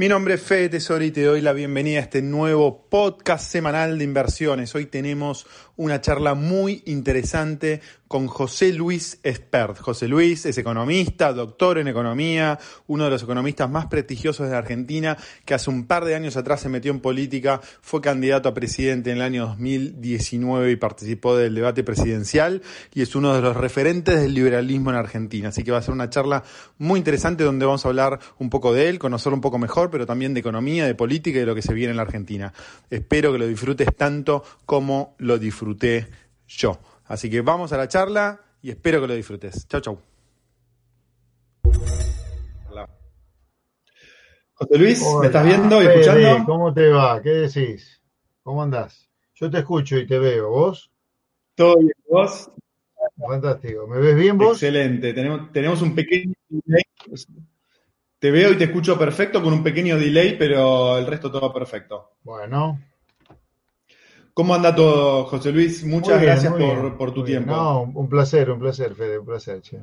Mi nombre es Fede Tesori y te doy la bienvenida a este nuevo podcast semanal de inversiones. Hoy tenemos una charla muy interesante con José Luis Espert. José Luis es economista, doctor en economía, uno de los economistas más prestigiosos de Argentina, que hace un par de años atrás se metió en política, fue candidato a presidente en el año 2019 y participó del debate presidencial y es uno de los referentes del liberalismo en Argentina. Así que va a ser una charla muy interesante donde vamos a hablar un poco de él, conocerlo un poco mejor, pero también de economía, de política y de lo que se viene en la Argentina. Espero que lo disfrutes tanto como lo disfruté yo. Así que vamos a la charla y espero que lo disfrutes. Chau, chau. José Luis, ¿me estás viendo y escuchando? ¿Cómo te va? ¿Qué decís? ¿Cómo andás? Yo te escucho y te veo. ¿Vos? Todo bien, ¿vos? Fantástico. ¿Me ves bien vos? Excelente. Tenemos, tenemos un pequeño delay. Te veo y te escucho perfecto con un pequeño delay, pero el resto todo perfecto. Bueno, ¿Cómo anda todo, José Luis? Muchas bien, gracias por, tu tiempo. No, un placer, un placer, Fede, un placer, che.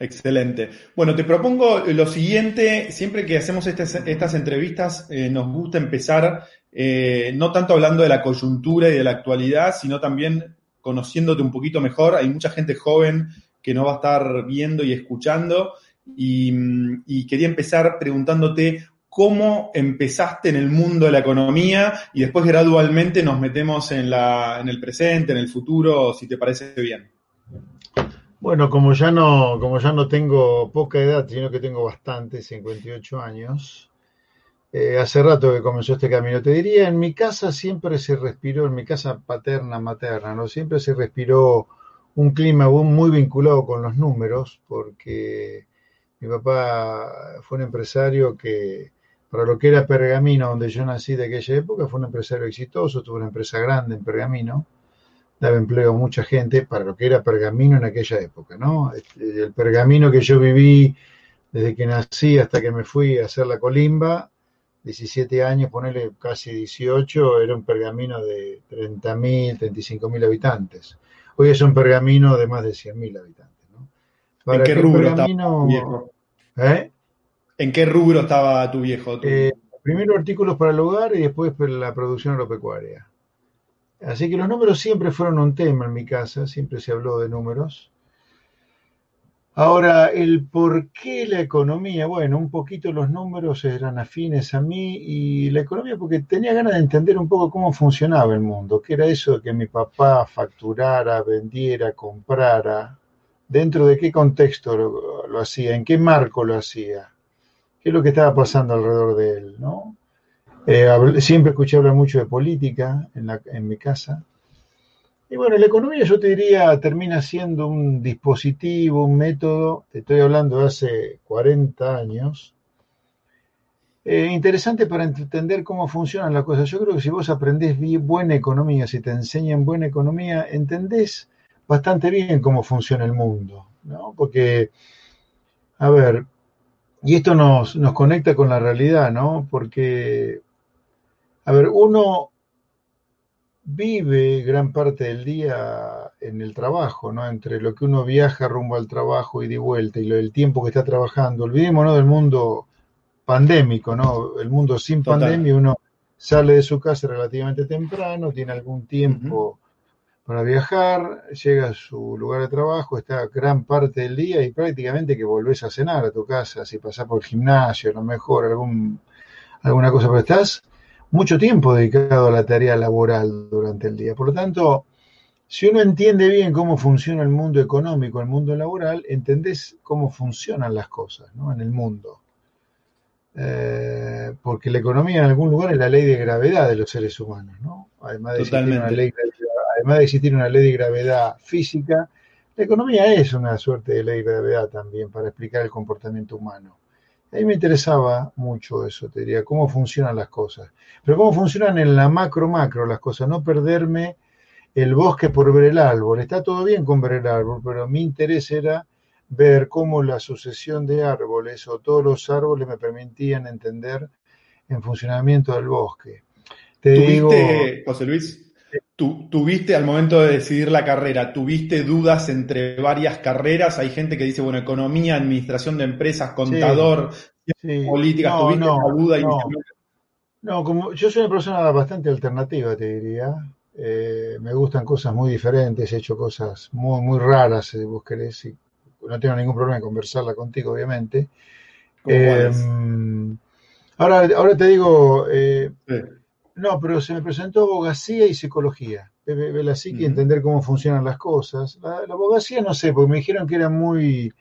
Excelente. Bueno, te propongo lo siguiente, siempre que hacemos estas, estas entrevistas, eh, nos gusta empezar eh, no tanto hablando de la coyuntura y de la actualidad, sino también conociéndote un poquito mejor. Hay mucha gente joven que no va a estar viendo y escuchando y, mm, y quería empezar preguntándote cómo empezaste en el mundo de la economía y después gradualmente nos metemos en, la, en el presente, en el futuro, si te parece bien. Bueno, como ya no, como ya no tengo poca edad, sino que tengo bastante, 58 años, eh, hace rato que comenzó este camino. Te diría, en mi casa siempre se respiró, en mi casa paterna, materna, ¿no? Siempre se respiró un clima muy vinculado con los números, porque mi papá fue un empresario que, para lo que era Pergamino, donde yo nací de aquella época, fue un empresario exitoso, tuvo una empresa grande en Pergamino, daba empleo a mucha gente para lo que era Pergamino en aquella época, ¿no? Este, El Pergamino que yo viví desde que nací hasta que me fui a hacer la colimba, 17 años, ponerle casi 18, era un pergamino de 30.000, 35.000 habitantes. Hoy es un pergamino de más de 100.000 habitantes, ¿no? ¿En qué rubro pergamino- viejo? ¿Eh? ¿En qué rubro estaba tu viejo? Tu- Eh, primero artículos para el hogar y después la producción agropecuaria. Así que los números siempre fueron un tema en mi casa, siempre se habló de números. Ahora, el por qué la economía, bueno, un poquito los números eran afines a mí y la economía porque tenía ganas de entender un poco cómo funcionaba el mundo, qué era eso de que mi papá facturara, vendiera, comprara, dentro de qué contexto lo, lo hacía, en qué marco lo hacía, qué es lo que estaba pasando alrededor de él, ¿no? Eh, siempre escuché hablar mucho de política en, mi casa. Y bueno, la economía yo te diría termina siendo un dispositivo, un método, te estoy hablando de hace 40 años, eh, interesante para entender cómo funcionan las cosas. Yo creo que si vos aprendés buena economía, si te enseñan buena economía, entendés bastante bien cómo funciona el mundo, ¿no? Porque, a ver, y esto nos, nos conecta con la realidad, ¿no? Porque, a ver, uno vive gran parte del día en el trabajo, ¿no? Entre lo que uno viaja rumbo al trabajo y de vuelta y lo del tiempo que está trabajando. Olvidémonos del mundo pandémico, ¿no? El mundo sin Total. pandemia, uno sale de su casa relativamente temprano, tiene algún tiempo para viajar, llega a su lugar de trabajo, está gran parte del día y prácticamente que volvés a cenar a tu casa, si pasás por el gimnasio, a lo mejor algún, alguna cosa, pero estás mucho tiempo dedicado a la tarea laboral durante el día. Por lo tanto, si uno entiende bien cómo funciona el mundo económico, el mundo laboral, entendés cómo funcionan las cosas ¿no? en el mundo. Eh, porque la economía en algún lugar es la ley de gravedad de los seres humanos, ¿no? Además de, existir una Totalmente. ley, además de existir una ley de gravedad física, la economía es una suerte de ley de gravedad también para explicar el comportamiento humano. A mí me interesaba mucho eso, te diría, cómo funcionan las cosas. Pero cómo funcionan en la macro macro las cosas, no perderme el bosque por ver el árbol. Está todo bien con ver el árbol, pero mi interés era ver cómo la sucesión de árboles o todos los árboles me permitían entender en funcionamiento del bosque. Te digo, ¿Tuviste, José Luis, tu- tuviste al momento de decidir la carrera, tuviste dudas entre varias carreras? Hay gente que dice, bueno, economía, administración de empresas, contador, políticas, no, tuviste no, duda no. No, como yo soy una persona bastante alternativa, te diría. Eh, me gustan cosas muy diferentes, he hecho cosas muy, muy raras, si vos querés, y no tengo ningún problema en conversarla contigo, obviamente. Eh, ahora, ahora te digo, eh, no, pero se me presentó abogacía y psicología. Ve la psique, entender cómo funcionan las cosas. La, abogacía no sé, porque me dijeron que era muy,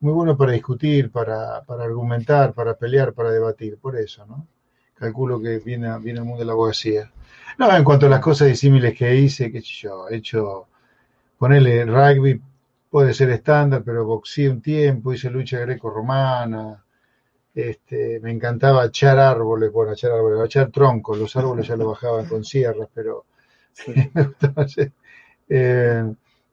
muy bueno para discutir, para, para argumentar, para pelear, para debatir, por eso, ¿no? calculo que viene, viene el mundo de la abogacía. No, en cuanto a las cosas disímiles que hice, qué sé yo, he hecho, ponerle rugby, puede ser estándar, pero boxeé un tiempo, hice lucha greco-romana, este, me encantaba echar árboles, bueno, echar árboles, echar troncos, los árboles ya lo bajaban con sierras, pero me gustaba hacer. Eh,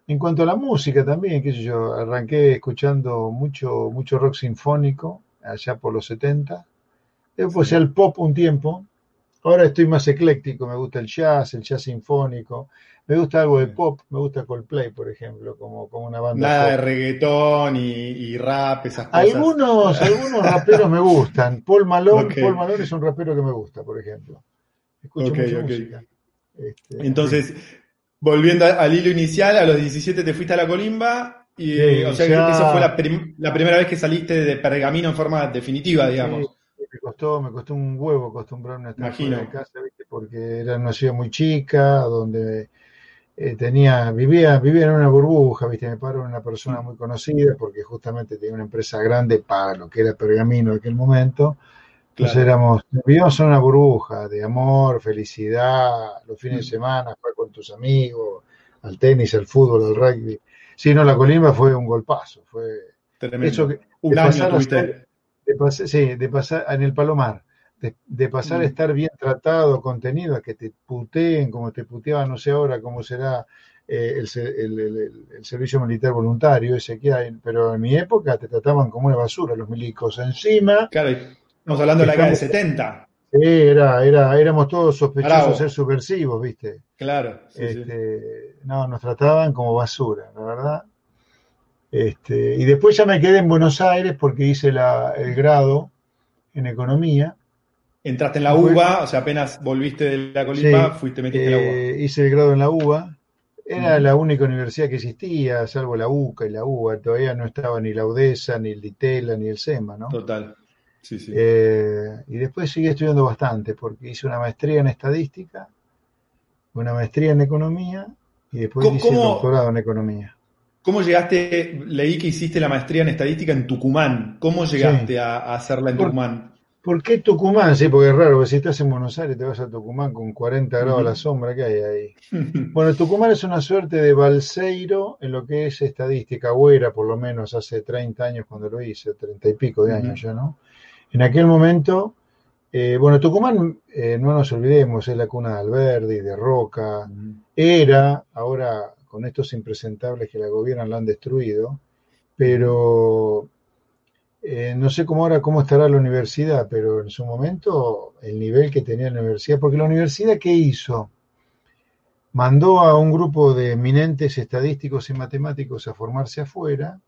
en cuanto a la música también, qué sé yo, arranqué escuchando mucho, mucho rock sinfónico, allá por los 70, Después el pop un tiempo. Ahora estoy más ecléctico, me gusta el jazz, el jazz sinfónico. Me gusta algo de pop, me gusta Coldplay, por ejemplo, como, como una banda. Nada de reggaetón y, rap, esas cosas. Algunos, algunos raperos me gustan. Paul Malone, Paul Malone es un rapero que me gusta, por ejemplo. Escucho mucha música. Este, Entonces, volviendo al hilo inicial, a los 17 te fuiste a la colimba y o sea, que eso fue la, primera vez que saliste de pergamino en forma definitiva, digamos me costó, me costó un huevo acostumbrarme a estar de casa, porque era una ciudad muy chica, donde eh, tenía, vivía, vivía en una burbuja, ¿viste? Me paro una persona muy conocida, porque justamente tenía una empresa grande para lo que era Pergamino en aquel momento. Entonces éramos, vivíamos en una burbuja de amor, felicidad, los fines de mm. semana, jugar con tus amigos, al tenis, al fútbol, al rugby. Sí, no, la colimba fue un golpazo, fue Tremendo. un año tuviste de sí, de pasar en el Palomar, de, pasar a mm. estar bien tratado, contenido, a que te puteen como te puteaban, no sé ahora cómo será eh, el, servicio militar voluntario, ese que hay, pero en mi época te trataban como una basura, los milicos encima. Claro, estamos hablando de la década de 70. Sí, era, era, éramos todos sospechosos de ser subversivos, ¿viste? Claro. este, No, nos trataban como basura, la verdad. Este, y después ya me quedé en Buenos Aires porque hice el grado en economía. Entraste en la UBA, o sea, apenas volviste de la colimba, fuiste metiste en la UBA. Eh, hice el grado en la UBA. Era la única universidad que existía, salvo la UCA y la UBA. Todavía no estaba ni la UDESA, ni el DITELA, ni el SEMA, ¿no? Total. Sí, sí. Eh, y después seguí estudiando bastante, porque hice una maestría en estadística, una maestría en economía, y después hice el doctorado en economía. ¿Cómo llegaste? Leí que hiciste la maestría en estadística en Tucumán. ¿Cómo llegaste a, hacerla en Tucumán? ¿Por qué Tucumán? Sí, porque es raro, porque si estás en Buenos Aires te vas a Tucumán con 40 grados a la sombra que hay ahí. bueno, Tucumán es una suerte de balseiro en lo que es estadística, o era por lo menos hace 30 años cuando lo hice, 30 y pico de años ya, ¿no? En aquel momento, eh, bueno, Tucumán, eh, no nos olvidemos, es la cuna de Alberdi, de Roca, era, ahora con estos impresentables que la gobiernan la han destruido, pero eh, no sé cómo ahora cómo estará la universidad, pero en su momento el nivel que tenía la universidad, porque la universidad ¿qué hizo? Mandó a un grupo de eminentes estadísticos y matemáticos a formarse afuera,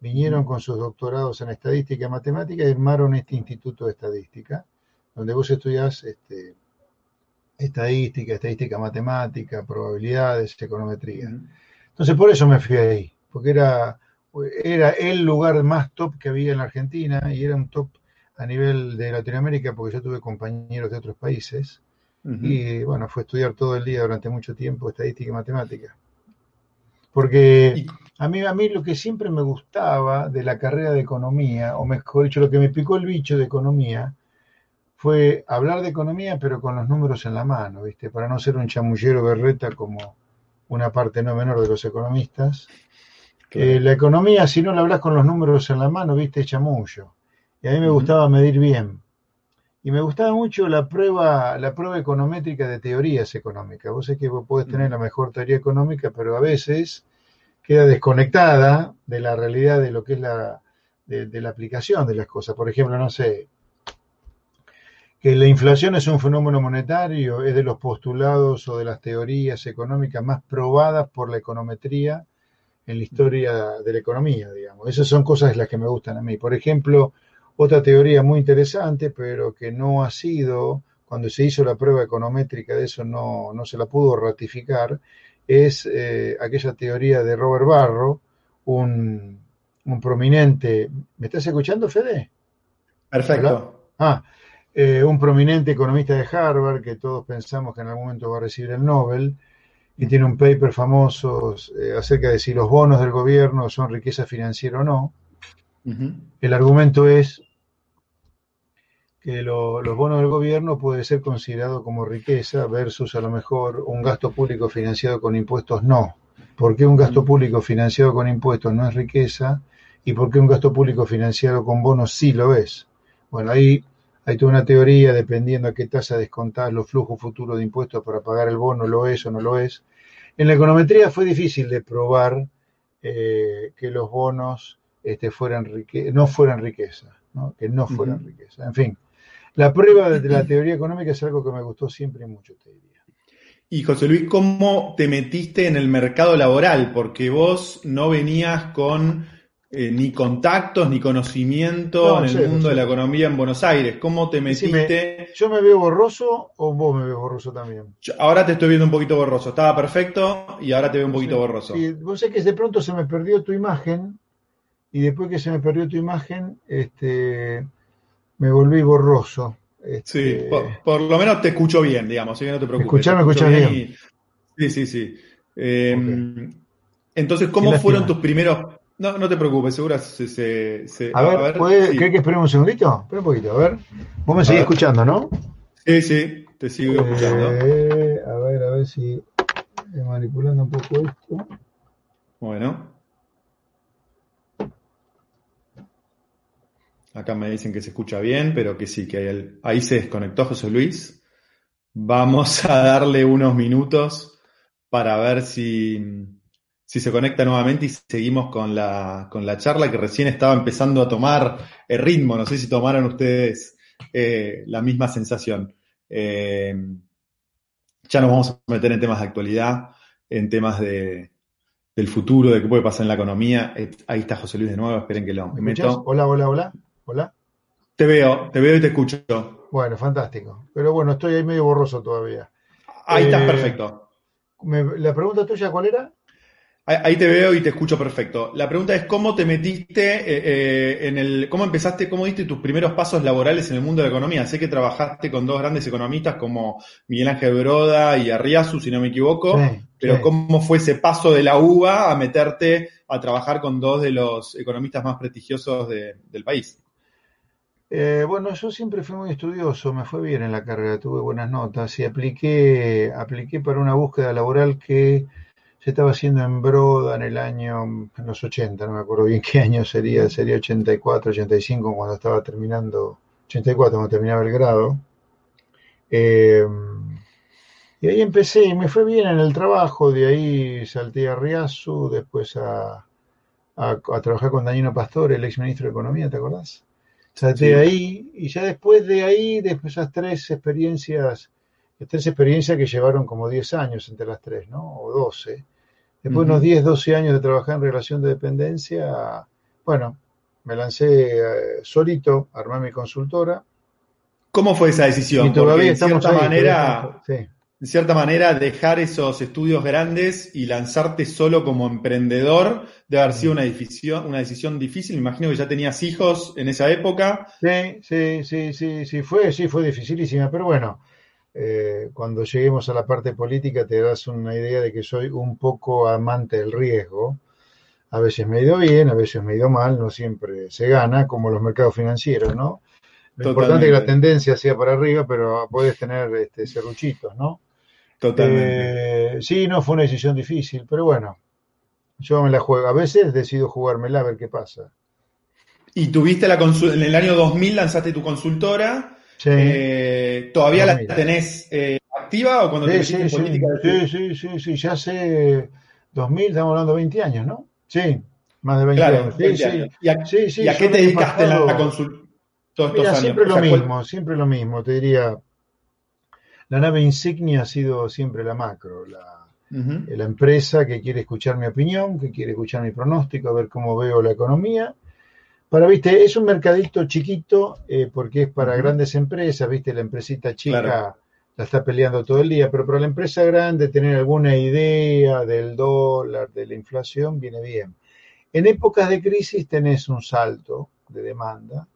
vinieron con sus doctorados en estadística y matemática y armaron este instituto de estadística, donde vos estudiás este, estadística, estadística matemática, probabilidades, econometría. Entonces por eso me fui ahí, porque era, era el lugar más top que había en la Argentina y era un top a nivel de Latinoamérica porque yo tuve compañeros de otros países y bueno, fue estudiar todo el día durante mucho tiempo estadística y matemática. Porque a mí, a mí lo que siempre me gustaba de la carrera de economía, o mejor dicho, lo que me picó el bicho de economía, fue hablar de economía, pero con los números en la mano, ¿viste? Para no ser un chamullero berreta como una parte no menor de los economistas. Eh, la economía, si no la hablas con los números en la mano, ¿viste? chamullo. Y a mí me gustaba medir bien. Y me gustaba mucho la prueba, la prueba econométrica de teorías económicas. Vos sabés que vos podés tener la mejor teoría económica, pero a veces queda desconectada de la realidad de lo que es la, de la aplicación de las cosas. Por ejemplo, no sé, que la inflación es un fenómeno monetario, es de los postulados o de las teorías económicas más probadas por la econometría en la historia de la economía, digamos. Esas son cosas las que me gustan a mí. Por ejemplo, Otra teoría muy interesante, pero que no ha sido, cuando se hizo la prueba econométrica de eso no, no se la pudo ratificar, es eh, aquella teoría de Robert Barro, un, un, prominente... ¿Me estás escuchando, Fede? Perfecto. Ah, eh, un prominente economista de Harvard que todos pensamos que en algún momento va a recibir el Nobel y tiene un paper famoso eh, acerca de si los bonos del gobierno son riqueza financiera o no. El argumento es que los bonos del gobierno puede ser considerado como riqueza versus a lo mejor un gasto público financiado con impuestos no. ¿Por qué un gasto público financiado con impuestos no es riqueza? ¿Y por qué un gasto público financiado con bonos sí lo es? Bueno, ahí hay toda una teoría dependiendo a qué tasa descontar los flujos futuros de impuestos para pagar el bono, lo es o no lo es. En la econometría fue difícil de probar eh, que los bonos este, fueran no fueran riqueza, que no fueran riqueza. En fin, la prueba de la teoría económica es algo que me gustó siempre y mucho, te diría. Y José Luis, ¿cómo te metiste en el mercado laboral? Porque vos no venías con eh, ni contactos ni conocimiento en el mundo de la economía en Buenos Aires. ¿Cómo te metiste? ¿Yo me veo borroso o vos me ves borroso también? ahora te estoy viendo un poquito borroso. Estaba perfecto y ahora te veo un poquito borroso. Sí, vos sé que de pronto se me perdió tu imagen y después que se me perdió tu imagen, este, me volví borroso. Este, sí, por, lo menos te escucho bien, digamos, así que no te preocupes. ¿Me escuchás, bien? Sí, sí, sí. Em, entonces, ¿cómo fueron tus primeros no, no te preocupes, seguro se... se, a, ver, ¿puede, que esperemos un segundito? Espera un poquito, a ver. Vos me seguís escuchando, ¿no? Sí, sí, te sigo escuchando. Eh, a ver, a ver si... manipulando un poco esto. Bueno. Acá me dicen que se escucha bien, pero que sí, que ahí se desconectó José Luis. Vamos a darle unos minutos para ver si, si se conecta nuevamente y seguimos con la, con la charla que recién estaba empezando a tomar el ritmo. No sé si tomaron ustedes eh, la misma sensación. Eh, ya nos vamos a meter en temas de actualidad, en temas de, del futuro, de qué puede pasar en la economía. Eh, ahí está José Luis de nuevo, esperen que lo meto. Hola, hola, hola. Hola. Te veo, te veo y te escucho. Bueno, fantástico. Pero bueno, estoy ahí medio borroso todavía. Ahí estás perfecto. ¿La pregunta tuya cuál era? Ahí te veo y te escucho perfecto. La pregunta es cómo te metiste eh, eh, en el, cómo empezaste, cómo diste tus primeros pasos laborales en el mundo de la economía. Sé que trabajaste con dos grandes economistas como Miguel Ángel Broda y Arriazu, si no me equivoco, pero cómo fue ese paso de la UBA a meterte a trabajar con dos de los economistas más prestigiosos del país. Eh, bueno, yo siempre fui muy estudioso, me fue bien en la carrera, tuve buenas notas y apliqué, apliqué para una búsqueda laboral que se estaba haciendo en Broda en el año, en los 80, no me acuerdo bien qué año sería, sería 84, 85 cuando estaba terminando, 84 cuando terminaba el grado. Eh, y ahí empecé y me fue bien en el trabajo, de ahí salté a Riazu, después a, a, trabajar con Danilo Pastor, el ex ministro de Economía, ¿te acordás? Salté ahí y ya después de ahí, después de esas tres experiencias, tres experiencias que llevaron como 10 años entre las tres, ¿no? O 12. Después de unos 10, 12 años de trabajar en relación de dependencia, bueno, me lancé eh, solito, armé mi consultora. ¿Cómo fue esa decisión? Y todavía estamos cierta manera, de cierta manera, dejar esos estudios grandes y lanzarte solo como emprendedor debe haber sido una decisión, una decisión difícil. Me imagino que ya tenías hijos en esa época. Sí, sí, sí, sí, sí, fue, sí, fue dificilísima, pero bueno, eh, cuando lleguemos a la parte política te das una idea de que soy un poco amante del riesgo. A veces me he ido bien, a veces me he ido mal, no siempre se gana, como los mercados financieros, ¿no? Lo importante es que la tendencia sea para arriba, pero puedes tener este, serruchitos, ¿no? Totalmente. Eh, sí, no fue una decisión difícil, pero bueno, yo me la juego. A veces decido jugármela a ver qué pasa. Y tuviste la en el año 2000 lanzaste tu consultora eh, ¿Todavía la tenés eh, activa o cuando te sí, sí, política? Sí, sí, sí, sí, ya hace 2000, estamos hablando de 20 años, ¿no? Sí, más de 20 años. ¿Y, a, qué te dedicaste en la consulta? Mira, siempre lo mismo, siempre lo mismo, te diría. La nave insignia ha sido siempre la macro, la, la empresa que quiere escuchar mi opinión, que quiere escuchar mi pronóstico, a ver cómo veo la economía Para, viste, es un mercadito chiquito eh, porque es para grandes empresas, viste, la empresita chica la está peleando todo el día, pero para la empresa grande tener alguna idea del dólar, de la inflación, viene bien. En épocas de crisis tenés un salto de demanda.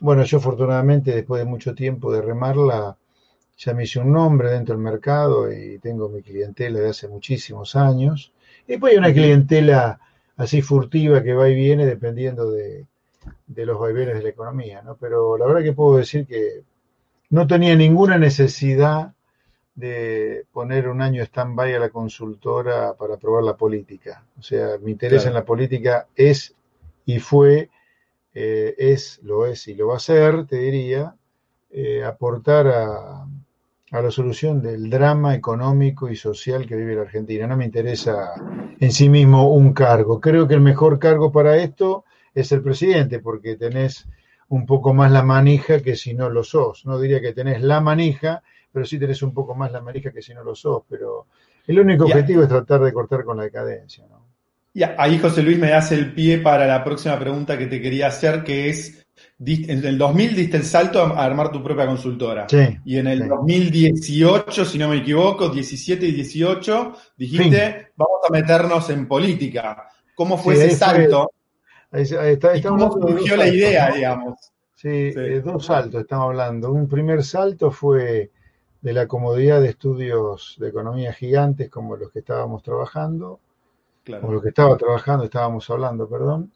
Bueno, yo afortunadamente después de mucho tiempo de remarla, ya me hice un nombre dentro del mercado y tengo mi clientela de hace muchísimos años. Y después hay una clientela así furtiva que va y viene dependiendo de, de los vaivenes de la economía, ¿no? Pero la verdad que puedo decir que no tenía ninguna necesidad de poner un año stand-by a la consultora para probar la política. O sea, mi interés en la política es y fue, eh, es, lo es y lo va a ser, te diría, eh, aportar a, a la solución del drama económico y social que vive la Argentina. No me interesa en sí mismo un cargo. Creo que el mejor cargo para esto es el presidente, porque tenés un poco más la manija que si no lo sos. No diría que tenés la manija, pero sí tenés un poco más la manija que si no lo sos. Pero el único objetivo es tratar de cortar con la decadencia. ¿no? Y ahí José Luis me das el pie para la próxima pregunta que te quería hacer, que es, en el 2000 diste el salto a armar tu propia consultora. Sí, y en el 2018, si no me equivoco, 17 y 18, dijiste, vamos a meternos en política. ¿Cómo fue ese salto? ¿Cómo surgió la idea, digamos? Sí, dos saltos estamos hablando. Un primer salto fue de la comodidad de estudios de economía gigantes como los que estábamos trabajando, como los que estaba trabajando, estábamos hablando, perdón,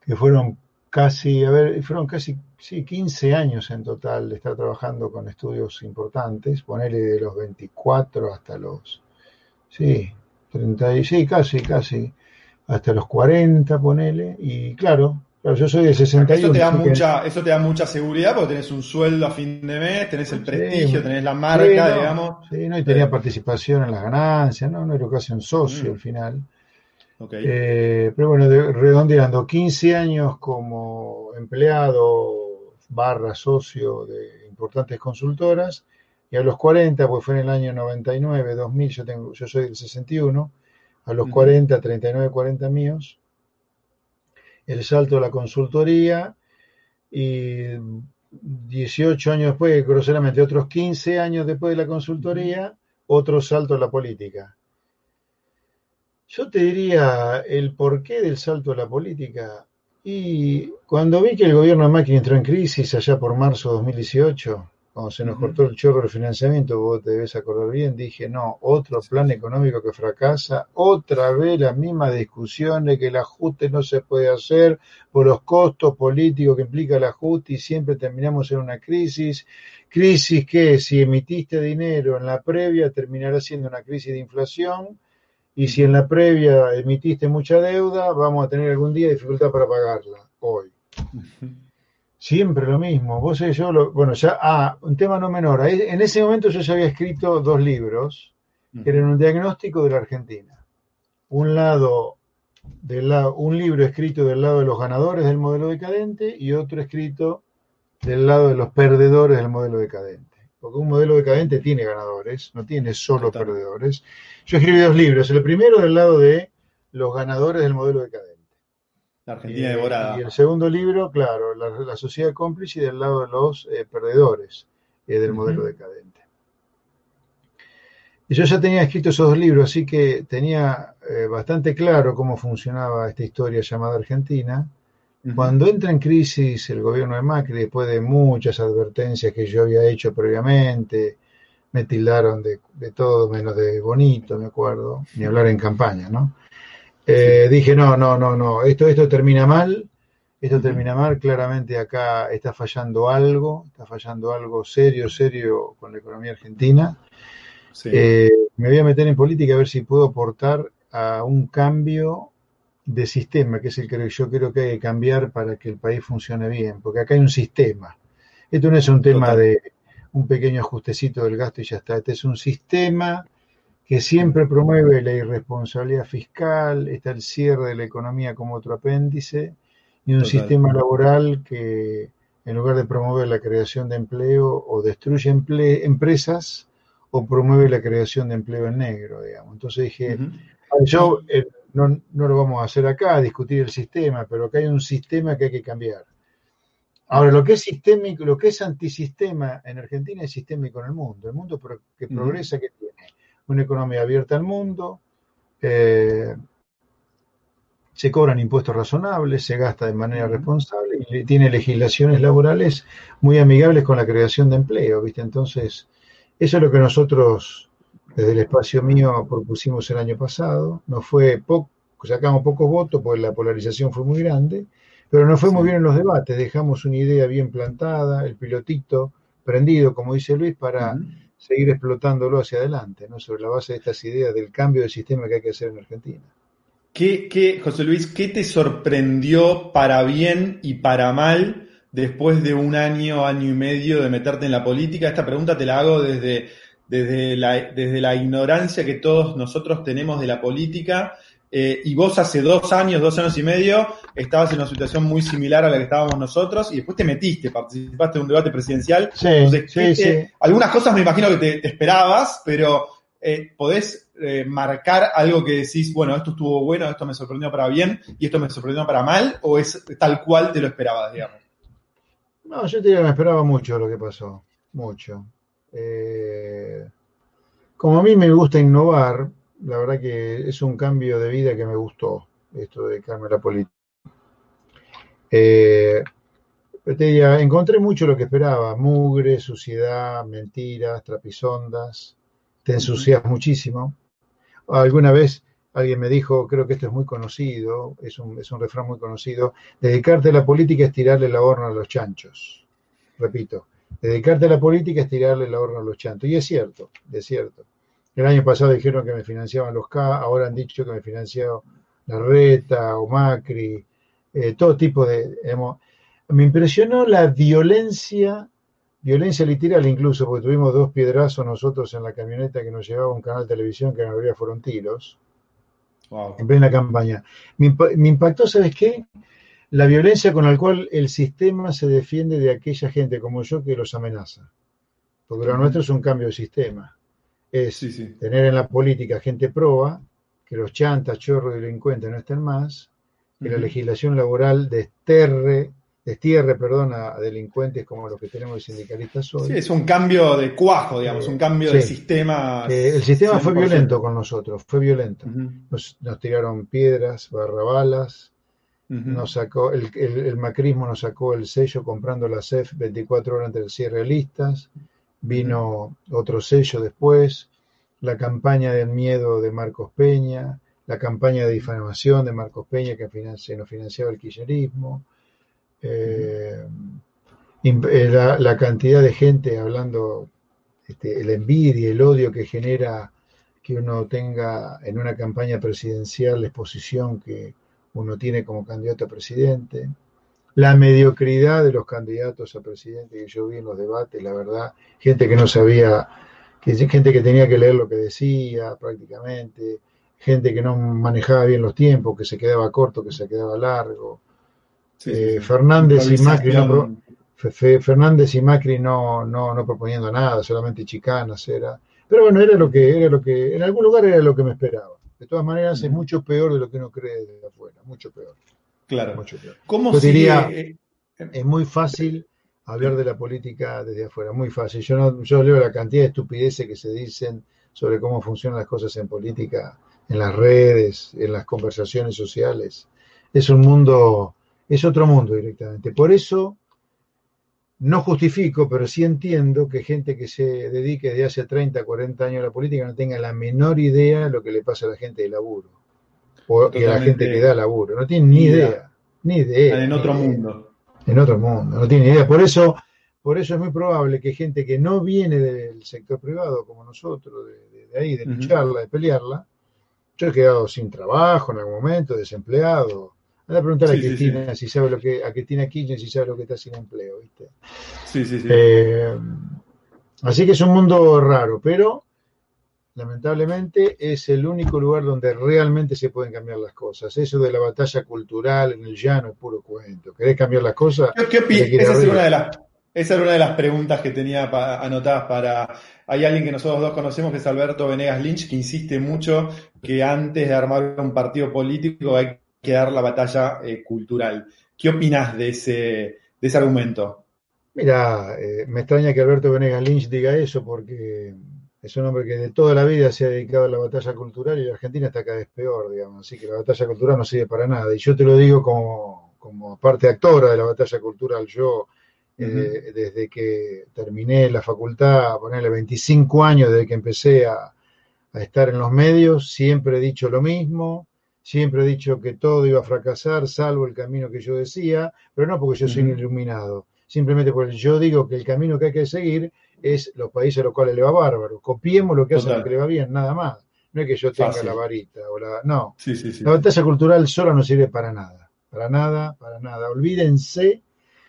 que fueron casi, a ver, fueron casi, sí, 15 años en total de estar trabajando con estudios importantes, ponerle de los 24 hasta los, sí, 30, sí, casi, casi, hasta los 40, ponele, y claro, claro yo soy de 61. Eso te, da mucha, eso te da mucha seguridad porque tenés un sueldo a fin de mes, tenés el prestigio, tenés la marca, digamos. Sí, no, y tenía participación en las ganancias, ¿no? No era casi un socio mm. al final. Okay. Eh, pero bueno, de, redondeando, 15 años como empleado barra socio de importantes consultoras, y a los 40, pues fue en el año 99, 2000, yo, tengo, yo soy del 61, a los 40, 39, 40 míos, el salto a la consultoría y 18 años después, groseramente otros 15 años después de la consultoría, otro salto a la política. Yo te diría el porqué del salto a la política. Y cuando vi que el gobierno de Macri entró en crisis allá por marzo de 2018, cuando se nos cortó el chorro del financiamiento, vos te debes acordar bien, dije, no, otro plan económico que fracasa, otra vez la misma discusión de que el ajuste no se puede hacer por los costos políticos que implica el ajuste y siempre terminamos en una crisis. Crisis que si emitiste dinero en la previa terminará siendo una crisis de inflación. Y si en la previa emitiste mucha deuda, vamos a tener algún día dificultad para pagarla hoy. Siempre lo mismo. Vos y yo, lo, bueno, ya, ah, un tema no menor. En ese momento yo ya había escrito dos libros que eran un diagnóstico de la Argentina. Un lado, del lado, un libro escrito del lado de los ganadores del modelo decadente y otro escrito del lado de los perdedores del modelo decadente. Porque un modelo decadente tiene ganadores, no tiene solo perdedores. Yo escribí dos libros. El primero del lado de los ganadores del modelo decadente la Argentina devorada. Y el segundo libro, claro, la, sociedad cómplice y del lado de los eh, perdedores eh, del modelo decadente. Y yo ya tenía escrito esos dos libros, así que tenía eh, bastante claro cómo funcionaba esta historia llamada Argentina. Cuando entra en crisis el gobierno de Macri, después de muchas advertencias que yo había hecho previamente, me tildaron de, de todo menos de bonito, me acuerdo, ni hablar en campaña, ¿no? Eh, dije, no, no, no, no, esto, esto termina mal, esto termina mal, claramente acá está fallando algo, está fallando algo serio, serio con la economía argentina. Eh, me voy a meter en política a ver si puedo aportar a un cambio de sistema, que es el que yo creo que hay que cambiar para que el país funcione bien, porque acá hay un sistema. Esto no es un tema de un pequeño ajustecito del gasto y ya está, este es un sistema que siempre promueve la irresponsabilidad fiscal, está el cierre de la economía como otro apéndice, y un sistema laboral que en lugar de promover la creación de empleo o destruye empresas o promueve la creación de empleo en negro, digamos. Entonces dije, yo, eh, no, no lo vamos a hacer acá, discutir el sistema, pero acá hay un sistema que hay que cambiar. Ahora, lo que es sistémico, lo que es antisistema en Argentina es sistémico en el mundo. El mundo que progresa, que una economía abierta al mundo, eh, se cobran impuestos razonables, se gasta de manera responsable y tiene legislaciones laborales muy amigables con la creación de empleo, ¿viste? Entonces, eso es lo que nosotros desde el espacio mío propusimos el año pasado. Nos fue poco, sacamos pocos votos porque la polarización fue muy grande, pero nos fue muy bien en los debates. Dejamos una idea bien plantada, el pilotito prendido, como dice Luis, para seguir explotándolo hacia adelante, ¿no? sobre la base de estas ideas del cambio de sistema que hay que hacer en Argentina. ¿Qué, José Luis, qué te sorprendió para bien y para mal después de un año, año y medio de meterte en la política? Esta pregunta te la hago desde, desde, la, desde la ignorancia que todos nosotros tenemos de la política eh, y vos hace dos años, dos años y medio, estabas en una situación muy similar a la que estábamos nosotros y después te metiste, participaste en un debate presidencial. Sí, sí, sí. Algunas cosas me imagino que te, esperabas, pero eh, ¿podés eh, marcar algo que decís, bueno, esto estuvo bueno, esto me sorprendió para bien y esto me sorprendió para mal? ¿O es tal cual te lo esperabas, digamos? No, yo te que me esperaba mucho lo que pasó, mucho. como a mí me gusta innovar, la verdad que es un cambio de vida que me gustó, esto de dedicarme a la política. Eh, te encontré mucho lo que esperaba, mugre, suciedad, mentiras, trapisondas, te ensucias muchísimo. Alguna vez alguien me dijo, creo que esto es muy conocido, es un, es un refrán muy conocido, dedicarte a la política es tirarle la horna a los chanchos. Repito, dedicarte a la política es tirarle la horna a los chanchos. Y es cierto, es cierto. El año pasado dijeron que me financiaban los K, ahora han dicho que me financiaba la Reta o Macri, eh, todo tipo de... me impresionó la violencia, violencia literal incluso, porque tuvimos dos piedrazos nosotros en la camioneta que nos llevaba un canal de televisión que en realidad fueron tiros, en plena campaña. Me, impactó, ¿sabes qué? La violencia con la cual el sistema se defiende de aquella gente como yo que los amenaza. Porque lo nuestro es un cambio de sistema es tener en la política gente proba, que los chantas, chorros y delincuentes no estén más, que la legislación laboral desterre, destierre perdón, a, delincuentes como los que tenemos sindicalistas hoy. Sí, es un cambio de cuajo, digamos, un cambio de sistema. el sistema fue violento con nosotros, fue violento. nos, tiraron piedras, barrabalas, nos sacó, el, el, macrismo nos sacó el sello comprando la CEF 24 horas antes del cierre de listas vino otro sello después, la campaña del miedo de Marcos Peña, la campaña de difamación de Marcos Peña que se nos financiaba el kirchnerismo, eh, eh, la, cantidad de gente hablando, este, el envidia, el odio que genera que uno tenga en una campaña presidencial la exposición que uno tiene como candidato a presidente la mediocridad de los candidatos a presidente que yo vi en los debates, la verdad, gente que no sabía, que, gente que tenía que leer lo que decía prácticamente, gente que no manejaba bien los tiempos, que se quedaba corto, que se quedaba largo. Eh, Fernández y Macri no, Fernández y Macri no, no, no proponiendo nada, solamente chicanas era. Pero bueno, era lo que, era lo que, en algún lugar era lo que me esperaba. De todas maneras, es mucho peor de lo que uno cree desde afuera, mucho peor. Claro. ¿Cómo Yo diría, eh, es muy fácil hablar de la política desde afuera, muy fácil. Yo, no, yo leo la cantidad de estupideces que se dicen sobre cómo funcionan las cosas en política, en las redes, en las conversaciones sociales. Es un mundo, es otro mundo directamente. Por eso no justifico, pero sí entiendo que gente que se dedique desde hace 30, 40 años a la política no tenga la menor idea de lo que le pasa a la gente de laburo o, y a la gente que da laburo. No tienen ni idea, ni idea. En otro mundo. En otro mundo, no tienen idea. Por eso, por eso es muy probable que gente que no viene del sector privado como nosotros, de, ahí, de lucharla, de pelearla, yo he quedado sin trabajo en algún momento, desempleado. Anda a preguntar a Cristina si sabe lo que, a Cristina Kirchner si sabe lo que está sin empleo, ¿viste? Sí, sí, sí. Eh, así que es un mundo raro, pero lamentablemente es el único lugar donde realmente se pueden cambiar las cosas. Eso de la batalla cultural en el llano es puro cuento. ¿Querés cambiar las cosas? ¿Qué, Esa es una de las esa era una de las preguntas que tenía anotadas para... Hay alguien que nosotros dos conocemos, que es Alberto Venegas Lynch, que insiste mucho que antes de armar un partido político hay que dar la batalla eh, cultural. ¿Qué opinas de ese, de ese argumento? Mira, eh, me extraña que Alberto Venegas Lynch diga eso porque es un hombre que de toda la vida se ha dedicado a la batalla cultural y la Argentina está cada vez peor, digamos. Así que la batalla cultural no sirve para nada. Y yo te lo digo como, como parte actora de la batalla cultural. Yo, eh, desde que terminé la facultad, ponerle 25 años desde que empecé a, estar en los medios, siempre he dicho lo mismo. Siempre he dicho que todo iba a fracasar, salvo el camino que yo decía, pero no porque yo soy un iluminado, simplemente porque yo digo que el camino que hay que seguir es los países a los cuales le va bárbaro. Copiemos lo que hacen que le va bien, nada más. No es que yo tenga la varita o la. No. La batalla cultural sola no sirve para nada. Para nada, para nada. Olvídense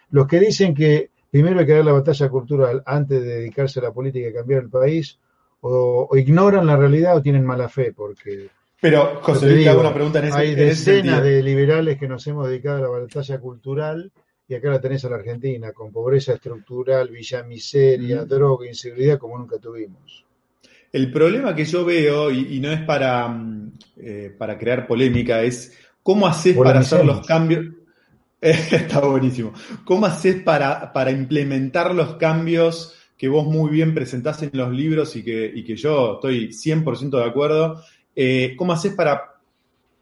los que dicen que primero hay que dar la batalla cultural antes de dedicarse a la política y cambiar el país, o, ignoran la realidad o tienen mala fe, porque. Pero, José Luis, una pregunta en ese Hay decenas de liberales que nos hemos dedicado a la batalla cultural y acá la tenés a la Argentina, con pobreza estructural, villa miseria, droga, inseguridad como nunca tuvimos. El problema que yo veo, y, no es para, mm, eh, para crear polémica, es cómo haces para hacer los cambios. está buenísimo. ¿Cómo haces para, para implementar los cambios que vos muy bien presentás en los libros y que, y que yo estoy 100% de acuerdo? Eh, ¿Cómo haces para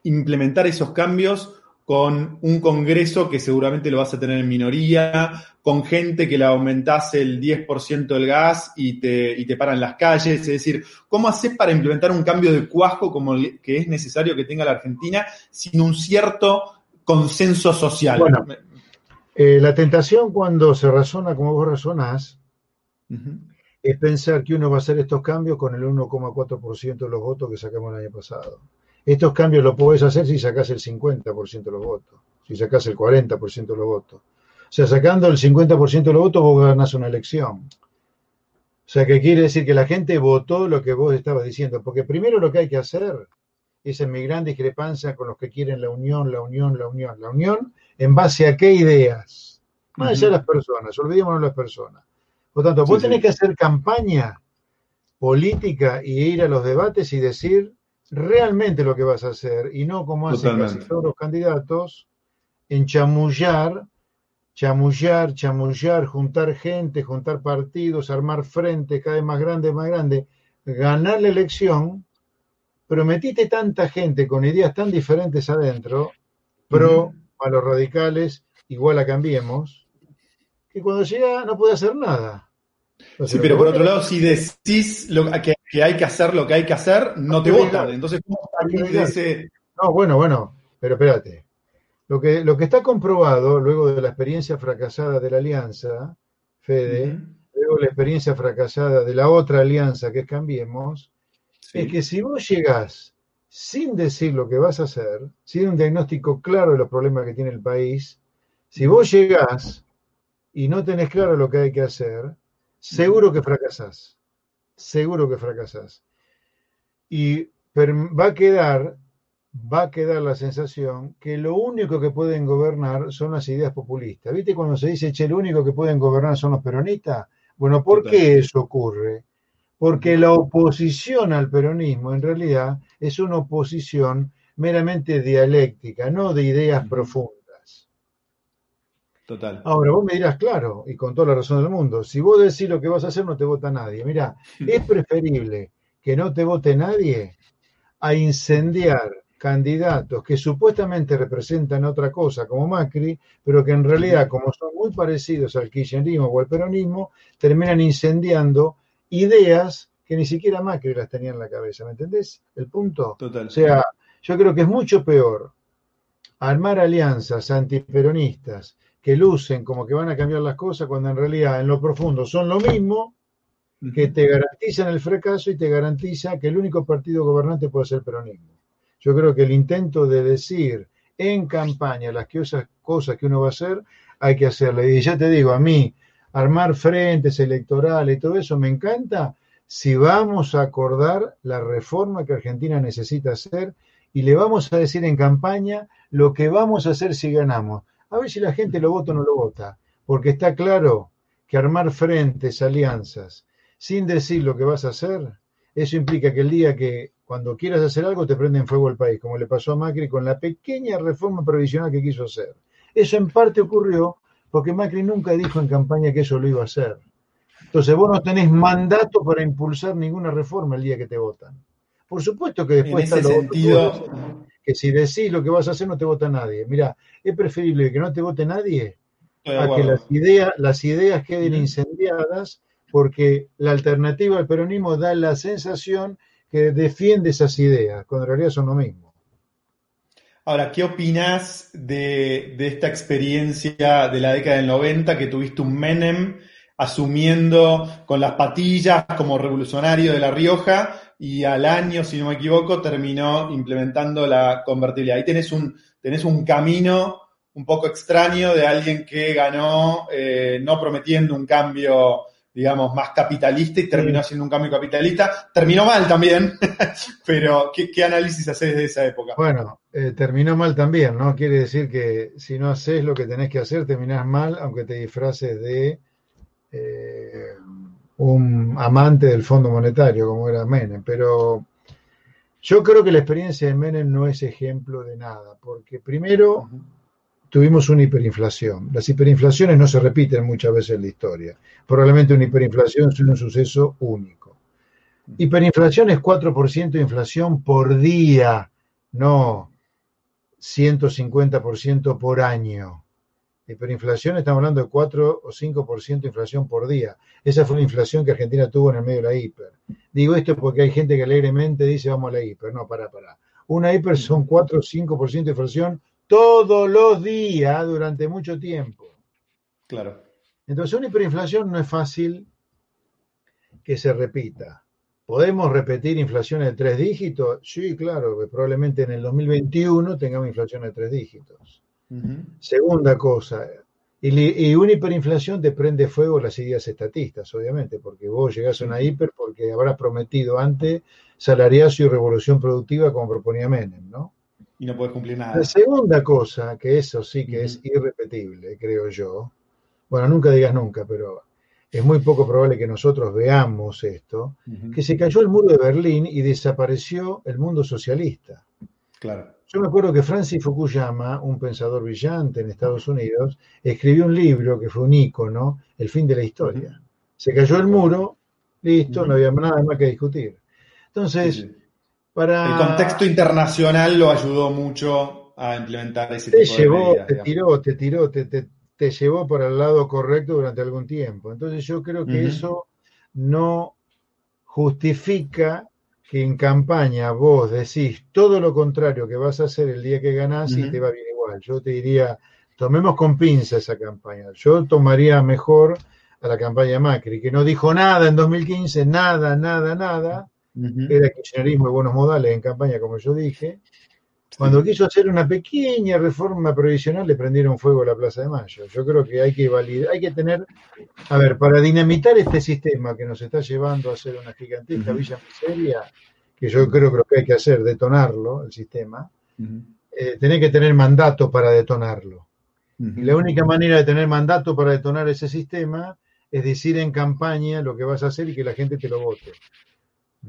implementar esos cambios con un Congreso que seguramente lo vas a tener en minoría, con gente que le aumentase el 10% del gas y te, y te paran las calles. Es decir, ¿cómo haces para implementar un cambio de cuasco como el que es necesario que tenga la Argentina sin un cierto consenso social? Bueno, eh, la tentación cuando se razona como vos razonás es pensar que uno va a hacer estos cambios con el 1,4% de los votos que sacamos el año pasado. Estos cambios los podés hacer si sacás el 50% de los votos, si sacás el 40% de los votos. O sea, sacando el 50% de los votos vos ganás una elección. O sea, que quiere decir que la gente votó lo que vos estabas diciendo, porque primero lo que hay que hacer es en mi gran discrepancia con los que quieren la unión, la unión, la unión, la unión, en base a qué ideas. Más allá de las personas, olvidémonos de las personas. Por tanto, vos tenés que hacer campaña política y ir a los debates y decir realmente lo que vas a hacer y no como hacen casi todos los candidatos, en chamullar, chamullar, chamullar, juntar gente, juntar partidos, armar frente cada vez más grande, más grande, ganar la elección, prometiste tanta gente con ideas tan diferentes adentro, pro a los radicales, igual a cambiemos, que cuando llega no puede hacer nada. sí, pero por otro lado, si decís lo que que hay que hacer lo que hay que hacer, no te votan. Entonces, ¿cómo ese... No, bueno, bueno, pero espérate. Lo que, lo que está comprobado luego de la experiencia fracasada de la alianza, Fede, luego de la experiencia fracasada de la otra alianza que es Cambiemos, es que si vos llegás sin decir lo que vas a hacer, sin un diagnóstico claro de los problemas que tiene el país, si vos llegás y no tenés claro lo que hay que hacer, seguro que fracasás seguro que fracasás. Y va a quedar, va a quedar la sensación que lo único que pueden gobernar son las ideas populistas. ¿Viste cuando se dice, che, lo único que pueden gobernar son los peronistas? Bueno, ¿por qué eso ocurre? Porque la oposición al peronismo en realidad es una oposición meramente dialéctica, no de ideas profundas. Total. Ahora, vos me dirás, claro, y con toda la razón del mundo, si vos decís lo que vas a hacer, no te vota nadie. Mira, es preferible que no te vote nadie a incendiar candidatos que supuestamente representan otra cosa, como Macri, pero que en realidad, como son muy parecidos al kirchnerismo o al peronismo, terminan incendiando ideas que ni siquiera Macri las tenía en la cabeza. ¿Me entendés? El punto. Total. O sea, yo creo que es mucho peor armar alianzas antiperonistas que lucen como que van a cambiar las cosas cuando en realidad en lo profundo son lo mismo, que te garantizan el fracaso y te garantiza que el único partido gobernante puede ser peronismo. Yo creo que el intento de decir en campaña las cosas que uno va a hacer, hay que hacerle. Y ya te digo, a mí, armar frentes electorales y todo eso me encanta si vamos a acordar la reforma que Argentina necesita hacer y le vamos a decir en campaña lo que vamos a hacer si ganamos a ver si la gente lo vota o no lo vota, porque está claro que armar frentes, alianzas, sin decir lo que vas a hacer, eso implica que el día que cuando quieras hacer algo te prende en fuego el país, como le pasó a Macri con la pequeña reforma previsional que quiso hacer. Eso en parte ocurrió porque Macri nunca dijo en campaña que eso lo iba a hacer. Entonces vos no tenés mandato para impulsar ninguna reforma el día que te votan. Por supuesto que después en ese sentido, que si decís lo que vas a hacer no te vota nadie. Mira, es preferible que no te vote nadie a que las ideas, las ideas queden incendiadas porque la alternativa al peronismo da la sensación que defiende esas ideas, cuando en realidad son lo mismo. Ahora, ¿qué opinás de, de, esta experiencia de la década del 90 que tuviste un Menem asumiendo con las patillas como revolucionario de La Rioja y al año, si no me equivoco, terminó implementando la convertibilidad? Ahí tenés un, tenés un camino un poco extraño de alguien que ganó eh, no prometiendo un cambio digamos, más capitalista y terminó siendo un cambio capitalista. Terminó mal también, pero ¿qué, análisis haces de esa época? Bueno, eh, terminó mal también, ¿no? Quiere decir que si no haces lo que tenés que hacer, terminás mal, aunque te disfraces de eh, un amante del Fondo Monetario, como era Menem. Pero yo creo que la experiencia de Menem no es ejemplo de nada, porque primero tuvimos una hiperinflación. Las hiperinflaciones no se repiten muchas veces en la historia. Probablemente una hiperinflación es un suceso único. Hiperinflación es 4% de inflación por día, no 150% por año. Hiperinflación estamos hablando de 4 o 5% de inflación por día. Esa fue la inflación que Argentina tuvo en el medio de la hiper. Digo esto porque hay gente que alegremente dice vamos a la hiper. No, para, para. Una hiper son 4 o 5% de inflación todos los días durante mucho tiempo. Claro. Entonces, una hiperinflación no es fácil que se repita. ¿Podemos repetir inflaciones de tres dígitos? Sí, claro, probablemente en el 2021 tengamos inflación de tres dígitos. Segunda cosa, y, una hiperinflación te prende fuego las ideas estatistas, obviamente, porque vos llegás a una hiper porque habrás prometido antes salariazo y revolución productiva como proponía Menem, ¿no? y no puedes cumplir nada. La segunda cosa, que eso sí que es irrepetible, creo yo, bueno, nunca digas nunca, pero es muy poco probable que nosotros veamos esto, que se cayó el muro de Berlín y desapareció el mundo socialista. Claro. Yo me acuerdo que Francis Fukuyama, un pensador brillante en Estados Unidos, escribió un libro que fue un ícono, El fin de la historia. Se cayó el muro, listo, no había nada más que discutir. Entonces, el contexto internacional lo ayudó mucho a implementar ese tipo llevó, de Te tiró, te tiró, te, te, llevó por el lado correcto durante algún tiempo. Entonces yo creo que eso no justifica que en campaña vos decís todo lo contrario que vas a hacer el día que ganás y te va bien igual. Yo te diría, tomemos con pinza esa campaña. Yo tomaría mejor a la campaña Macri, que no dijo nada en 2015, nada, nada, nada, era kirchnerismo y buenos modales en campaña, como yo dije. Cuando quiso hacer una pequeña reforma previsional, le prendieron fuego a la Plaza de Mayo. Yo creo que hay que validar, hay que tener, a ver, para dinamitar este sistema que nos está llevando a ser una gigantesca villa miseria, que yo creo que lo que hay que hacer, detonarlo, el sistema, eh, tenés que tener mandato para detonarlo. Y la única manera de tener mandato para detonar ese sistema es decir en campaña lo que vas a hacer y que la gente te lo vote.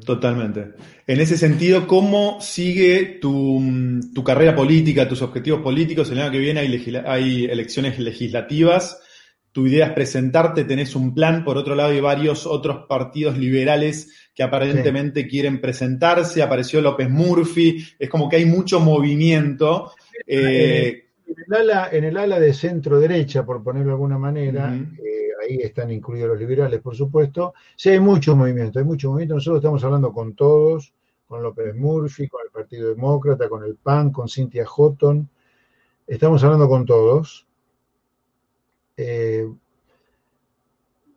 Totalmente. En ese sentido, ¿cómo sigue tu, carrera política, tus objetivos políticos? El año que viene hay, elecciones legislativas. Tu idea es presentarte, tenés un plan. Por otro lado, hay varios otros partidos liberales que aparentemente quieren presentarse. Apareció López Murphy. Es como que hay mucho movimiento. Eh, en, el ala, en el ala de centro derecha, por ponerlo de alguna manera, ahí están incluidos los liberales, por supuesto. Sí, hay mucho movimiento, hay mucho movimiento. Nosotros estamos hablando con todos, con López Murphy, con el Partido Demócrata, con el PAN, con Cynthia Houghton. Estamos hablando con todos. Eh,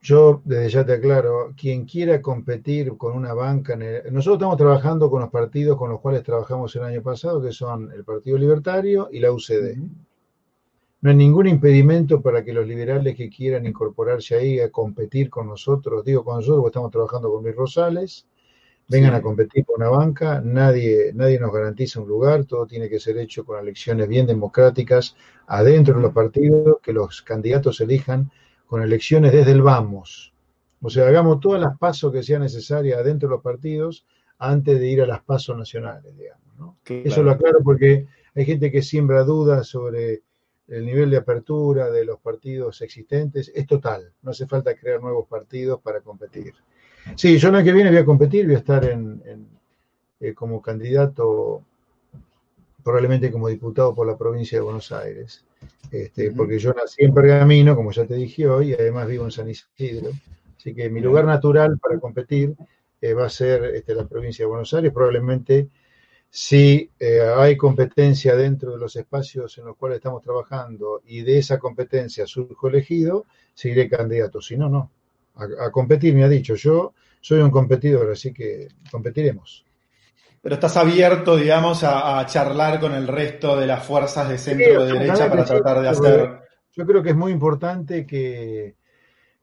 yo desde ya te aclaro, quien quiera competir con una banca, nosotros estamos trabajando con los partidos con los cuales trabajamos el año pasado, que son el Partido Libertario y la UCD. No hay ningún impedimento para que los liberales que quieran incorporarse ahí a competir con nosotros, digo con nosotros porque estamos trabajando con Luis Rosales, vengan a competir con una banca, nadie, nadie nos garantiza un lugar, todo tiene que ser hecho con elecciones bien democráticas adentro de los partidos, que los candidatos elijan con elecciones desde el vamos. O sea, hagamos todas las pasos que sean necesarias dentro de los partidos antes de ir a las pasos nacionales, digamos. ¿no? Eso lo aclaro porque hay gente que siembra dudas sobre el nivel de apertura de los partidos existentes. Es total, no hace falta crear nuevos partidos para competir. Sí, yo el año que viene voy a competir, voy a estar en, eh, como candidato, probablemente como diputado por la provincia de Buenos Aires, este, porque yo nací en Pergamino, como ya te dije hoy, y además vivo en San Isidro. Así que mi lugar natural para competir eh, va a ser este, la provincia de Buenos Aires, probablemente si eh, hay competencia dentro de los espacios en los cuales estamos trabajando y de esa competencia surjo elegido, seguiré candidato. Si no, no. A, competir, me ha dicho. Yo soy un competidor, así que competiremos. Pero estás abierto, digamos, a, charlar con el resto de las fuerzas de centro de derecha para tratar de hacer. Yo creo que es muy importante que,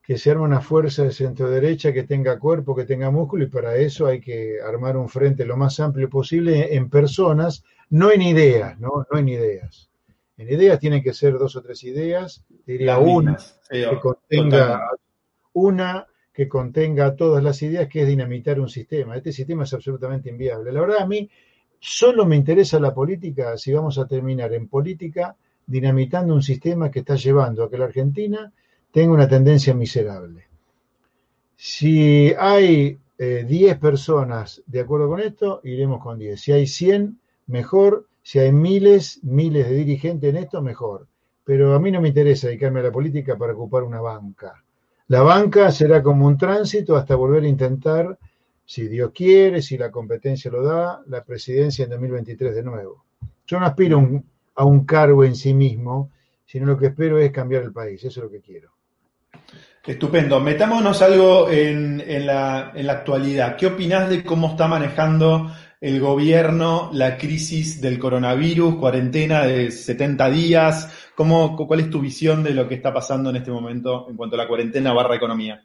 que se arme una fuerza de centro derecha que tenga cuerpo, que tenga músculo, y para eso hay que armar un frente lo más amplio posible en personas, no en ideas, ¿no? No en ideas. En ideas tienen que ser dos o tres ideas, diría una que contenga una que contenga todas las ideas, que es dinamitar un sistema. Este sistema es absolutamente inviable. La verdad, a mí solo me interesa la política si vamos a terminar en política dinamitando un sistema que está llevando a que la Argentina tengo una tendencia miserable. Si hay 10 eh, personas de acuerdo con esto, iremos con 10. Si hay 100, mejor. Si hay miles, miles de dirigentes en esto, mejor. Pero a mí no me interesa dedicarme a la política para ocupar una banca. La banca será como un tránsito hasta volver a intentar, si Dios quiere, si la competencia lo da, la presidencia en 2023 de nuevo. Yo no aspiro a un cargo en sí mismo, sino lo que espero es cambiar el país. Eso es lo que quiero. Estupendo. Metámonos algo en, la, actualidad. ¿Qué opinás de cómo está manejando el gobierno la crisis del coronavirus, cuarentena de 70 días? ¿Cómo, ¿Cuál es tu visión de lo que está pasando en este momento en cuanto a la cuarentena barra economía?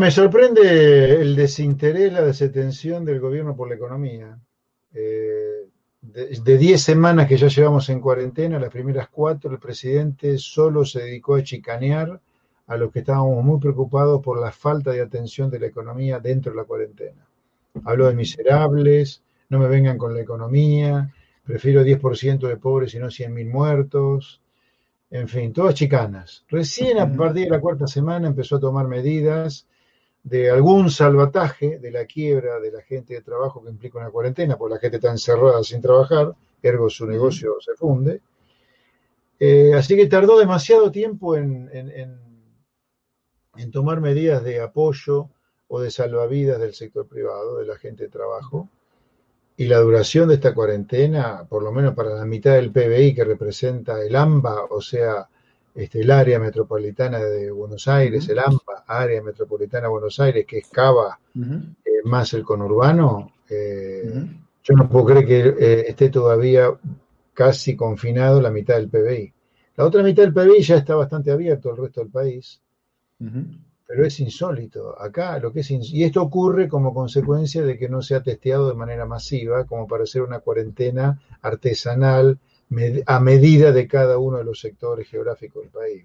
me sorprende el desinterés, la desatención del gobierno por la economía. Eh, de 10 semanas que ya llevamos en cuarentena, las primeras cuatro, el presidente solo se dedicó a chicanear a los que estábamos muy preocupados por la falta de atención de la economía dentro de la cuarentena. Habló de miserables, no me vengan con la economía, prefiero 10% de pobres y no 100.000 muertos, en fin, todas chicanas. Recién a partir de la cuarta semana empezó a tomar medidas de algún salvataje de la quiebra de la gente de trabajo que implica una cuarentena, porque la gente está encerrada sin trabajar, ergo su negocio se funde. Eh, así que tardó demasiado tiempo en, en, tomar medidas de apoyo o de salvavidas del sector privado, de la gente de trabajo. Y la duración de esta cuarentena, por lo menos para la mitad del PBI que representa el AMBA, o sea, este, el área metropolitana de Buenos Aires, el AMPA, área metropolitana de Buenos Aires, que excava eh, más el conurbano, eh, yo no puedo creer que eh, esté todavía casi confinado la mitad del PBI. La otra mitad del PBI ya está bastante abierto al resto del país, pero es insólito. Acá lo que es y esto ocurre como consecuencia de que no se ha testeado de manera masiva, como para hacer una cuarentena artesanal a medida de cada uno de los sectores geográficos del país.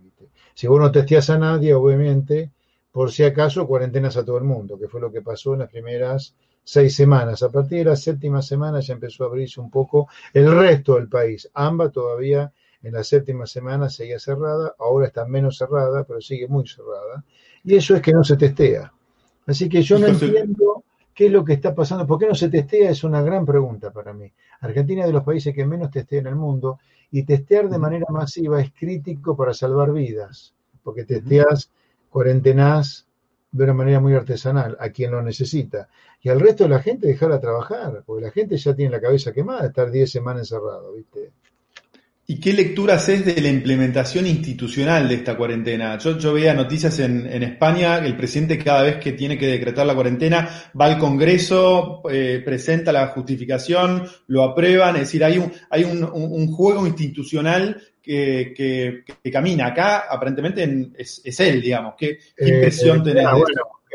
Si vos no testeas a nadie, obviamente, por si acaso, cuarentenas a todo el mundo, que fue lo que pasó en las primeras seis semanas. A partir de la séptima semana ya empezó a abrirse un poco el resto del país. AMBA todavía en la séptima semana seguía cerrada, ahora está menos cerrada, pero sigue muy cerrada. Y eso es que no se testea. Así que yo no entiendo ¿Qué es lo que está pasando? ¿Por qué no se testea? Es una gran pregunta para mí. Argentina es de los países que menos testea en el mundo y testear de manera masiva es crítico para salvar vidas, porque testeas, cuarentenás de una manera muy artesanal a quien lo necesita. Y al resto de la gente dejarla trabajar, porque la gente ya tiene la cabeza quemada de estar 10 semanas encerrado, ¿viste? ¿Y qué lectura haces de la implementación institucional de esta cuarentena? Yo, veía noticias en, España, el presidente cada vez que tiene que decretar la cuarentena va al Congreso, eh, presenta la justificación, lo aprueban, es decir, hay un, hay un, juego institucional que, camina. Acá aparentemente es, él, digamos. ¿Qué, eh, impresión tenés? Ah,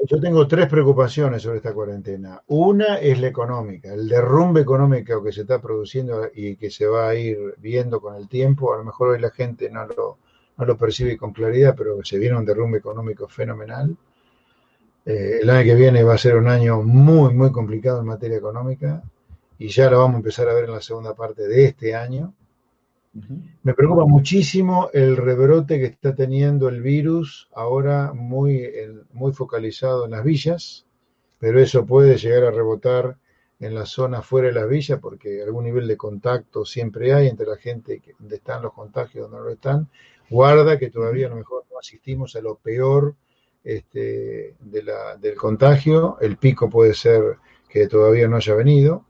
yo tengo tres preocupaciones sobre esta cuarentena. Una es la económica, el derrumbe económico que se está produciendo y que se va a ir viendo con el tiempo. A lo mejor hoy la gente no lo, no lo percibe con claridad, pero se viene un derrumbe económico fenomenal. Eh, el año que viene va a ser un año muy, muy complicado en materia económica y ya lo vamos a empezar a ver en la segunda parte de este año. Me preocupa muchísimo el rebrote que está teniendo el virus, ahora muy, muy focalizado en las villas, pero eso puede llegar a rebotar en la zona fuera de las villas, porque algún nivel de contacto siempre hay entre la gente que, donde están los contagios, donde no lo están. Guarda que todavía a lo mejor no asistimos a lo peor este, del contagio, el pico puede ser que todavía no haya venido.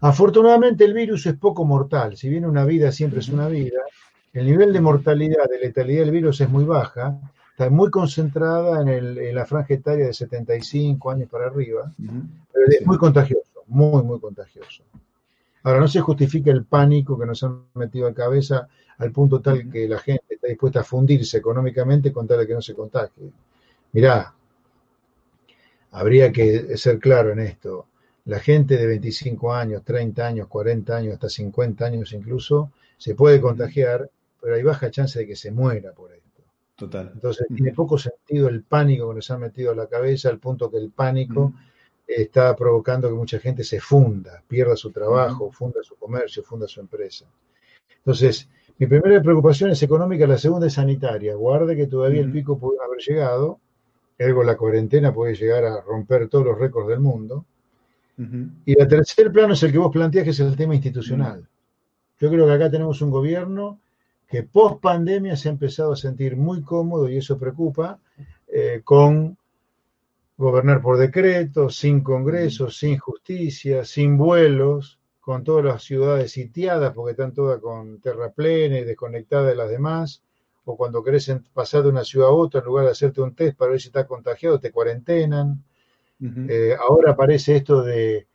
Afortunadamente el virus es poco mortal, si bien una vida siempre es una vida, el nivel de mortalidad, de letalidad del virus es muy baja, está muy concentrada en, el, en la franja etaria de 75 años para arriba, pero es muy contagioso, muy, muy contagioso. Ahora, no se justifica el pánico que nos han metido en cabeza al punto tal que la gente está dispuesta a fundirse económicamente con tal de que no se contagie. Mirá, habría que ser claro en esto. La gente de 25 años, 30 años, 40 años, hasta 50 años incluso, se puede contagiar, pero hay baja chance de que se muera por esto. Total. Entonces, tiene poco sentido el pánico que nos han metido a la cabeza, al punto que el pánico está provocando que mucha gente se funda, pierda su trabajo, funda su comercio, funda su empresa. Entonces, mi primera preocupación es económica, la segunda es sanitaria. Guarde que todavía el pico puede haber llegado, Ergo, la cuarentena puede llegar a romper todos los récords del mundo. Y el tercer plano es el que vos planteás, que es el tema institucional. Yo creo que acá tenemos un gobierno que post pandemia se ha empezado a sentir muy cómodo, y eso preocupa, eh, con gobernar por decreto, sin congresos, sin justicia, sin vuelos, con todas las ciudades sitiadas, porque están todas con terraplén y desconectadas de las demás, o cuando querés pasar de una ciudad a otra, en lugar de hacerte un test para ver si estás contagiado, te cuarentenan. Eh, ahora aparece esto de,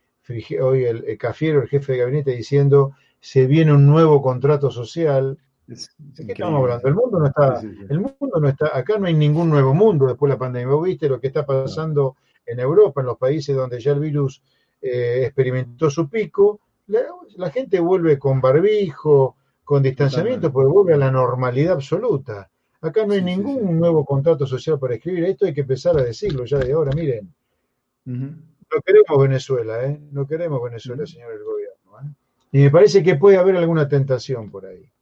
hoy el, Cafiero, el jefe de gabinete, diciendo, se viene un nuevo contrato social. ¿De qué estamos hablando? El mundo no está, el mundo no está, acá no hay ningún nuevo mundo después de la pandemia. ¿Vos viste lo que está pasando en Europa, en los países donde ya el virus eh, experimentó su pico? la, gente vuelve con barbijo, con distanciamiento, porque vuelve a la normalidad absoluta. Acá no hay ningún nuevo contrato social para escribir. Esto hay que empezar a decirlo ya de ahora. Miren, no queremos Venezuela, ¿eh? No queremos Venezuela, señor el gobierno. ¿eh? Y me parece que puede haber alguna tentación por ahí.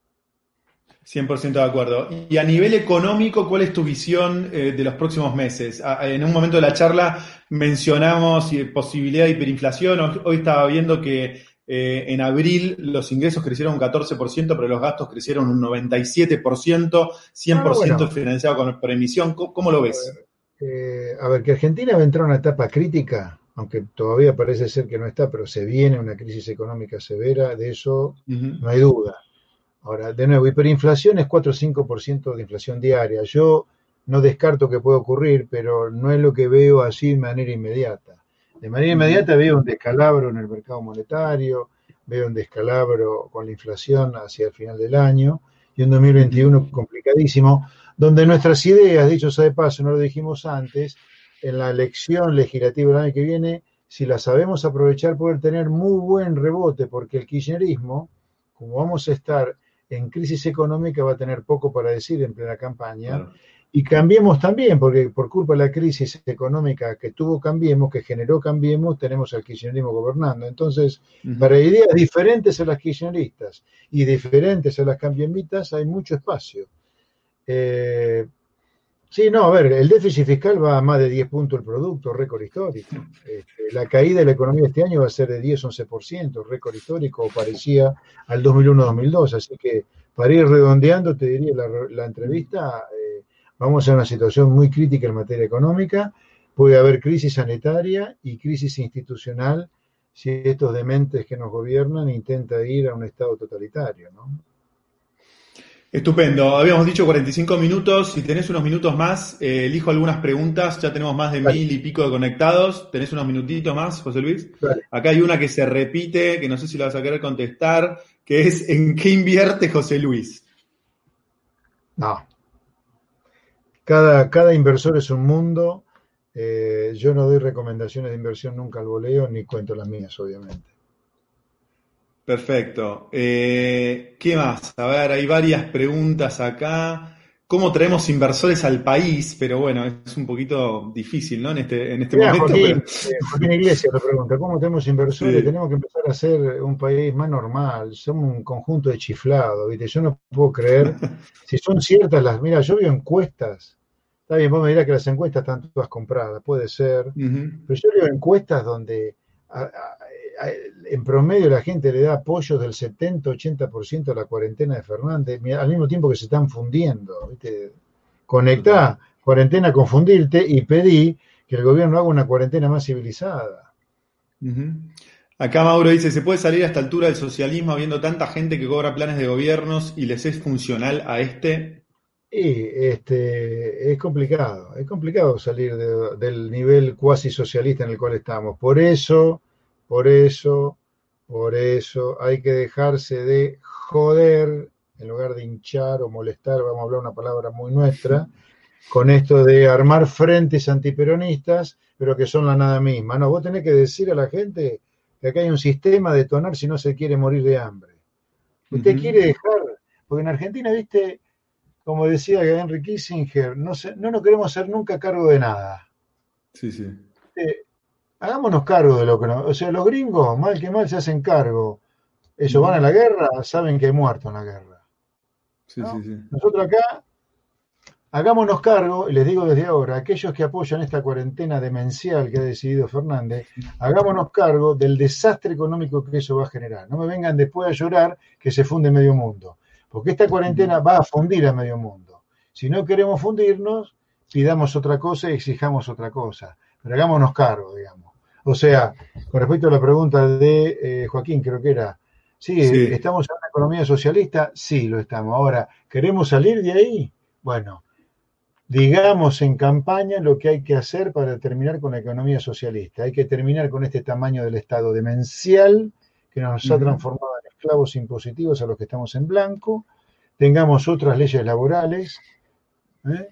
100% de acuerdo. Y a nivel económico, ¿cuál es tu visión eh, de los próximos meses? En un momento de la charla mencionamos eh, posibilidad de hiperinflación. Hoy estaba viendo que eh, en abril los ingresos crecieron un 14%, pero los gastos crecieron un 97%, 100% ah, financiado por emisión. ¿Cómo, lo ves? Eh, a ver, que Argentina va a entrar a una etapa crítica, aunque todavía parece ser que no está, pero se viene una crisis económica severa, de eso no hay duda. Ahora, de nuevo, hiperinflación es 4 o 5% de inflación diaria. Yo no descarto que pueda ocurrir, pero no es lo que veo así de manera inmediata. De manera inmediata veo un descalabro en el mercado monetario, veo un descalabro con la inflación hacia el final del año y un 2021 complicadísimo, donde nuestras ideas, dicho sea de paso, no lo dijimos antes, en la elección legislativa del año que viene, si la sabemos aprovechar, puede tener muy buen rebote, porque el kirchnerismo, como vamos a estar en crisis económica, va a tener poco para decir en plena campaña. Y Cambiemos también, porque por culpa de la crisis económica que tuvo Cambiemos, que generó Cambiemos, tenemos al kirchnerismo gobernando. Entonces, para ideas diferentes a las kirchneristas y diferentes a las cambiemitas, hay mucho espacio. Eh, sí, no, a ver, el déficit fiscal va a más de 10 puntos el producto, récord histórico. Este, la caída de la economía este año va a ser de 10-11%, récord histórico, parecía al 2001-2002. Así que, para ir redondeando, te diría la, entrevista. Eh, Vamos a una situación muy crítica en materia económica. Puede haber crisis sanitaria y crisis institucional si estos dementes que nos gobiernan intentan ir a un estado totalitario. ¿no? Estupendo. Habíamos dicho 45 minutos. Si tenés unos minutos más, eh, elijo algunas preguntas. Ya tenemos más de mil y pico de conectados. ¿Tenés unos minutitos más, José Luis? Acá hay una que se repite, que no sé si la vas a querer contestar, que es ¿en qué invierte José Luis? No, cada, cada inversor es un mundo. Eh, yo no doy recomendaciones de inversión nunca al voleo, ni cuento las mías, obviamente. Perfecto. Eh, ¿Qué más? A ver, hay varias preguntas acá. cómo traemos inversores al país, pero bueno, es un poquito difícil, ¿no? En este, en este momento. Joaquín, pero... Eh, Iglesias lo pregunta, ¿cómo tenemos inversores? Tenemos que empezar a ser un país más normal, somos un conjunto de chiflados, ¿viste? Yo no puedo creer, si son ciertas las, mira, yo veo encuestas, está bien, vos me dirás que las encuestas están todas compradas, puede ser, pero yo veo encuestas donde en promedio la gente le da apoyo del 70-80% a la cuarentena de Fernández, al mismo tiempo que se están fundiendo. ¿viste? Conectá cuarentena, confundirte y pedí que el gobierno haga una cuarentena más civilizada. Acá Mauro dice, ¿se puede salir a esta altura del socialismo habiendo tanta gente que cobra planes de gobiernos y les es funcional a este? Y este, es complicado, es complicado salir del nivel cuasi socialista en el cual estamos. Por eso por eso, por eso hay que dejarse de joder, en lugar de hinchar o molestar, vamos a hablar una palabra muy nuestra, con esto de armar frentes antiperonistas, pero que son la nada misma. No, vos tenés que decir a la gente que acá hay un sistema de tonar si no se quiere morir de hambre. Usted quiere dejar, porque en Argentina, viste, como decía Henry Kissinger, no, no nos queremos hacer nunca cargo de nada. Sí, sí. Eh, hagámonos cargo de lo que no. O sea, los gringos, mal que mal, se hacen cargo. Ellos van a la guerra, saben que hay muertos en la guerra. Sí, sí, sí. Nosotros acá, hagámonos cargo, y les digo desde ahora, aquellos que apoyan esta cuarentena demencial que ha decidido Fernández, hagámonos cargo del desastre económico que eso va a generar. No me vengan después a llorar que se funde medio mundo, porque esta cuarentena va a fundir a medio mundo. Si no queremos fundirnos, pidamos otra cosa y exijamos otra cosa, pero hagámonos cargo, digamos. O sea, con respecto a la pregunta de eh, Joaquín, creo que era, ¿sí, estamos en una economía socialista? Sí, lo estamos. Ahora, ¿queremos salir de ahí? Bueno, digamos en campaña lo que hay que hacer para terminar con la economía socialista. Hay que terminar con este tamaño del Estado demencial que nos ha transformado en esclavos impositivos a los que estamos en blanco. Tengamos otras leyes laborales. ¿eh?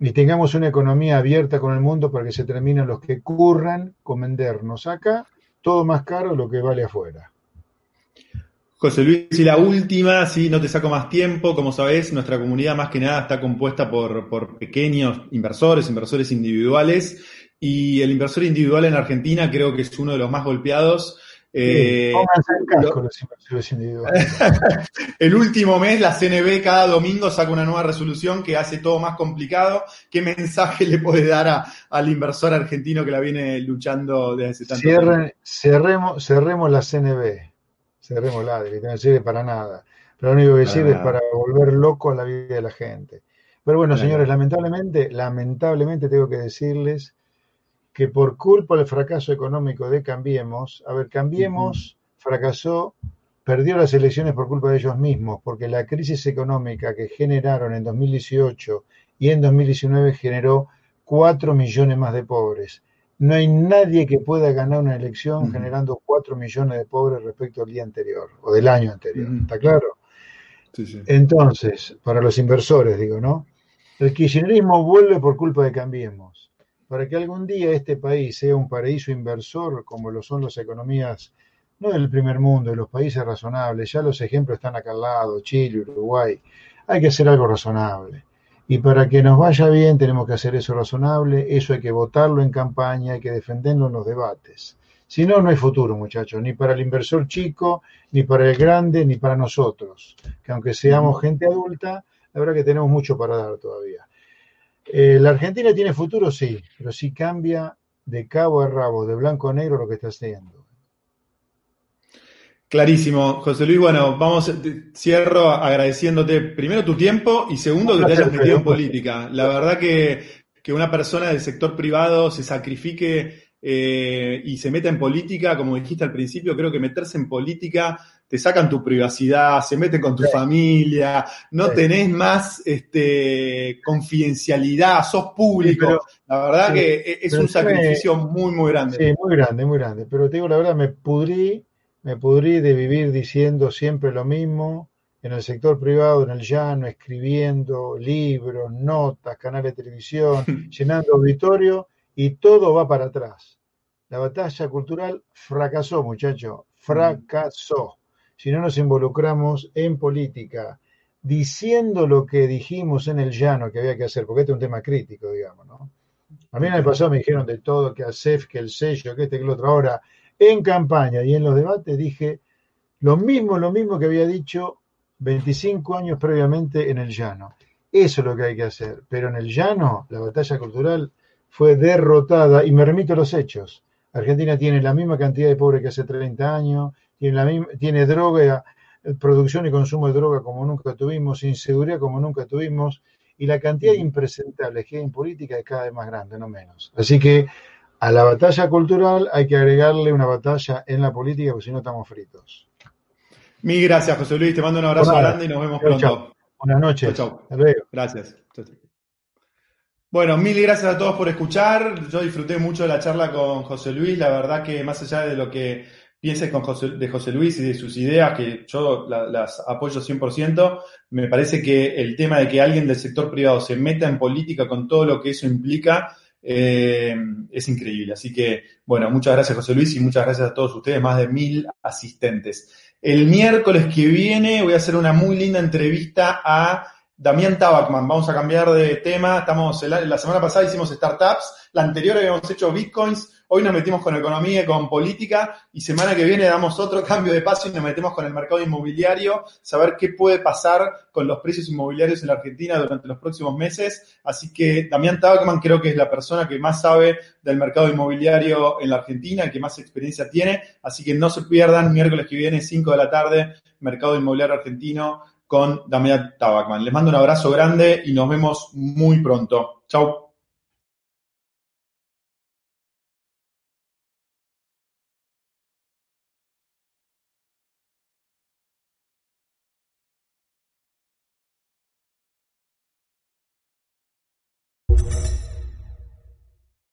Y tengamos una economía abierta con el mundo para que se terminen los que curran con vendernos acá todo más caro lo que vale afuera. José Luis, y la última, si no te saco más tiempo, como sabés, nuestra comunidad más que nada está compuesta por, por pequeños inversores, inversores individuales, y el inversor individual en Argentina creo que es uno de los más golpeados eh, el último mes la CNB cada domingo saca una nueva resolución que hace todo más complicado. ¿Qué mensaje le puede dar al inversor argentino que la viene luchando desde hace tanto tiempo? Cerremos, cerremos la CNB, cerremos la, que no sirve para nada. Pero lo único que sirve es para volver loco a la vida de la gente. Pero bueno, señores, lamentablemente, lamentablemente tengo que decirles que por culpa del fracaso económico de Cambiemos, a ver, Cambiemos fracasó, perdió las elecciones por culpa de ellos mismos, porque la crisis económica que generaron en 2018 y en 2019 generó 4 millones más de pobres. No hay nadie que pueda ganar una elección generando 4 millones de pobres respecto al día anterior o del año anterior. ¿Está claro? Entonces, para los inversores, digo, ¿no? El kirchnerismo vuelve por culpa de Cambiemos para que algún día este país sea un paraíso inversor como lo son las economías, no del primer mundo, de los países razonables, ya los ejemplos están acá al lado, Chile, Uruguay, hay que hacer algo razonable. Y para que nos vaya bien tenemos que hacer eso razonable, eso hay que votarlo en campaña, hay que defenderlo en los debates. Si no, no hay futuro, muchachos, ni para el inversor chico, ni para el grande, ni para nosotros, que aunque seamos gente adulta, la verdad que tenemos mucho para dar todavía. Eh, ¿La Argentina tiene futuro? Sí, pero sí cambia de cabo a rabo, de blanco a negro lo que está haciendo. Clarísimo, José Luis. Bueno, vamos, cierro agradeciéndote primero tu tiempo y segundo que te hayas metido en política. La verdad que, que una persona del sector privado se sacrifique eh, y se meta en política, como dijiste al principio, creo que meterse en política te sacan tu privacidad, se meten con tu familia, no tenés más este, confidencialidad, sos público. la verdad que e, es un sacrificio muy, muy grande. Sí, muy grande, muy grande. Pero te digo la verdad, me pudrí, me pudrí de vivir diciendo siempre lo mismo en el sector privado, en el llano, escribiendo libros, notas, canales de televisión, llenando auditorio y todo va para atrás. La batalla cultural fracasó, muchacho, fracasó si no nos involucramos en política diciendo lo que dijimos en el llano que había que hacer, porque este es un tema crítico, digamos, ¿no? A mí en el pasado me dijeron de todo, que ASEF, que el sello, que este, que el otro. Ahora, en campaña y en los debates dije lo mismo, lo mismo que había dicho 25 años previamente en el llano. Eso es lo que hay que hacer. Pero en el llano, la batalla cultural fue derrotada y me remito a los hechos. Argentina tiene la misma cantidad de pobres que hace 30 años, tiene, la misma, tiene droga, producción y consumo de droga como nunca tuvimos, inseguridad como nunca tuvimos, y la cantidad de impresentables que hay en política es cada vez más grande, no menos. Así que a la batalla cultural hay que agregarle una batalla en la política, porque si no estamos fritos. Mil gracias, José Luis. Te mando un abrazo grande y nos vemos pronto. Buenas noches. Chao, Gracias. Bueno, mil gracias a todos por escuchar. Yo disfruté mucho de la charla con José Luis. La verdad que más allá de lo que pienses con de José Luis y de sus ideas, que yo las apoyo 100%, me parece que el tema de que alguien del sector privado se meta en política con todo lo que eso implica eh, es increíble. Así que, bueno, muchas gracias José Luis y muchas gracias a todos ustedes, más de mil asistentes. El miércoles que viene voy a hacer una muy linda entrevista a Damián Tabacman. Vamos a cambiar de tema. Estamos, la semana pasada hicimos startups, la anterior habíamos hecho bitcoins, Hoy nos metimos con economía y con política y semana que viene damos otro cambio de paso y nos metemos con el mercado inmobiliario, saber qué puede pasar con los precios inmobiliarios en la Argentina durante los próximos meses. Así que Damián Tabacman creo que es la persona que más sabe del mercado inmobiliario en la Argentina, que más experiencia tiene. Así que no se pierdan miércoles que viene, 5 de la tarde, Mercado Inmobiliario Argentino con Damián Tabacman. Les mando un abrazo grande y nos vemos muy pronto. Chau.